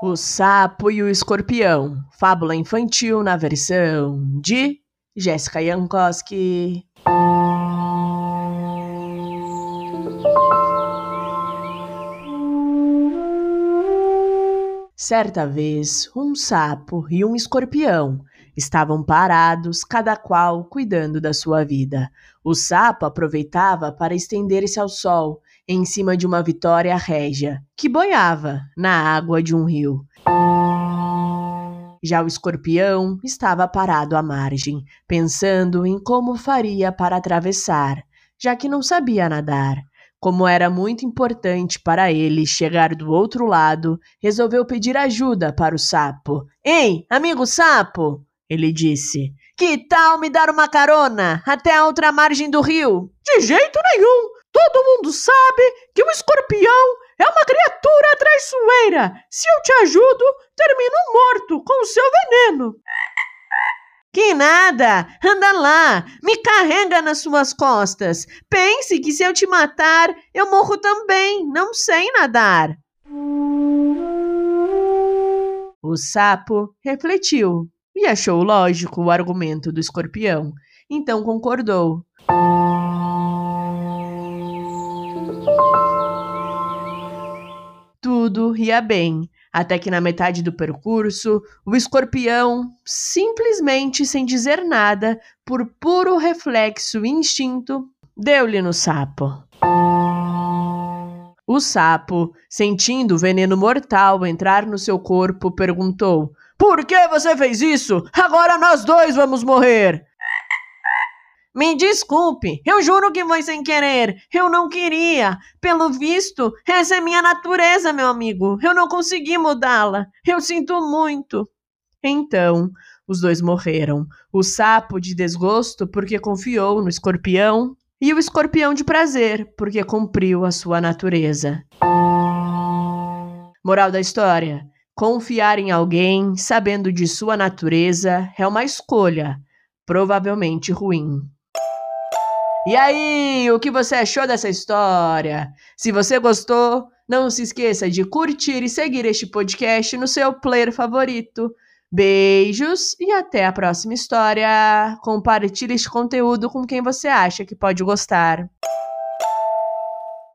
O Sapo e o Escorpião, fábula infantil na versão de Jéssica Jankowski. Certa vez, um sapo e um escorpião estavam parados, cada qual cuidando da sua vida. O sapo aproveitava para estender-se ao sol, em cima de uma vitória régia, que boiava na água de um rio. Já o escorpião estava parado à margem, pensando em como faria para atravessar, já que não sabia nadar. Como era muito importante para ele chegar do outro lado, resolveu pedir ajuda para o sapo. Ei, amigo sapo! Ele disse. Que tal me dar uma carona até a outra margem do rio? De jeito nenhum! Todo mundo sabe que o escorpião é uma criatura traiçoeira. Se eu te ajudo, termino morto com o seu veneno. Que nada! Anda lá! Me carrega nas suas costas! Pense que se eu te matar, eu morro também! Não sei nadar! O sapo refletiu e achou lógico o argumento do escorpião, então concordou. Tudo ia bem, até que na metade do percurso, o escorpião, simplesmente sem dizer nada, por puro reflexo e instinto, deu-lhe no sapo. O sapo, sentindo o veneno mortal entrar no seu corpo, perguntou: Por que você fez isso? Agora nós dois vamos morrer! Me desculpe, eu juro que foi sem querer. Eu não queria. Pelo visto, essa é minha natureza, meu amigo. Eu não consegui mudá-la. Eu sinto muito. Então, os dois morreram. O sapo de desgosto porque confiou no escorpião, e o escorpião de prazer porque cumpriu a sua natureza. Moral da história: confiar em alguém sabendo de sua natureza é uma escolha, provavelmente ruim. E aí, o que você achou dessa história? Se você gostou, não se esqueça de curtir e seguir este podcast no seu player favorito. Beijos e até a próxima história. Compartilhe este conteúdo com quem você acha que pode gostar.